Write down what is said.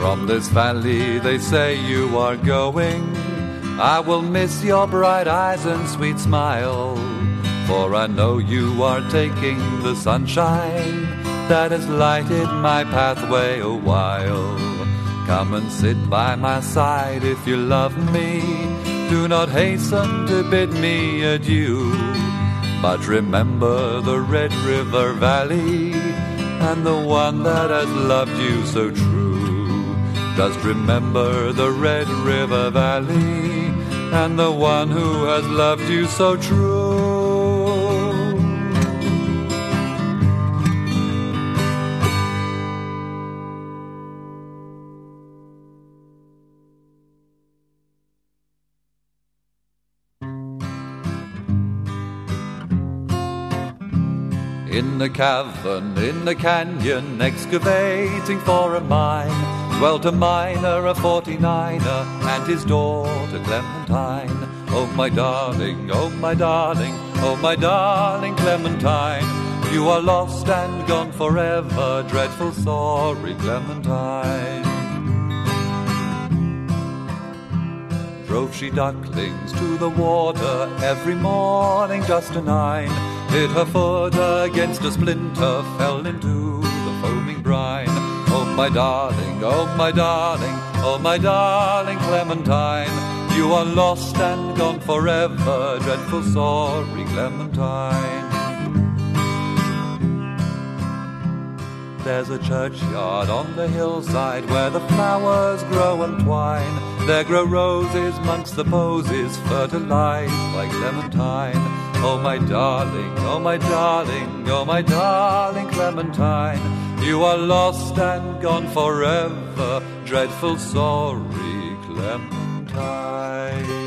From this valley they say you are going. I will miss your bright eyes and sweet smile. For I know you are taking the sunshine that has lighted my pathway a while. Come and sit by my side if you love me. Do not hasten to bid me adieu. But remember the Red River Valley and the one that has loved you so true. Just remember the Red River Valley and the one who has loved you so true. In the cavern, in the canyon, excavating for a mine, dwelt a miner, a 49er, and his daughter Clementine. Oh, my darling, oh, my darling, oh, my darling Clementine, you are lost and gone forever, dreadful sorry Clementine. Drove she ducklings to the water every morning just a nine. Hit her foot against a splinter, fell into the foaming brine. My darling, oh, my darling, oh, my darling Clementine, you are lost and gone forever, dreadful sorry Clementine. There's a churchyard on the hillside where the flowers grow and twine. There grow roses amongst the posies, fertilized by Clementine. Oh, my darling, oh, my darling, oh, my darling Clementine, you are lost and gone forever, dreadful sorry Clementine.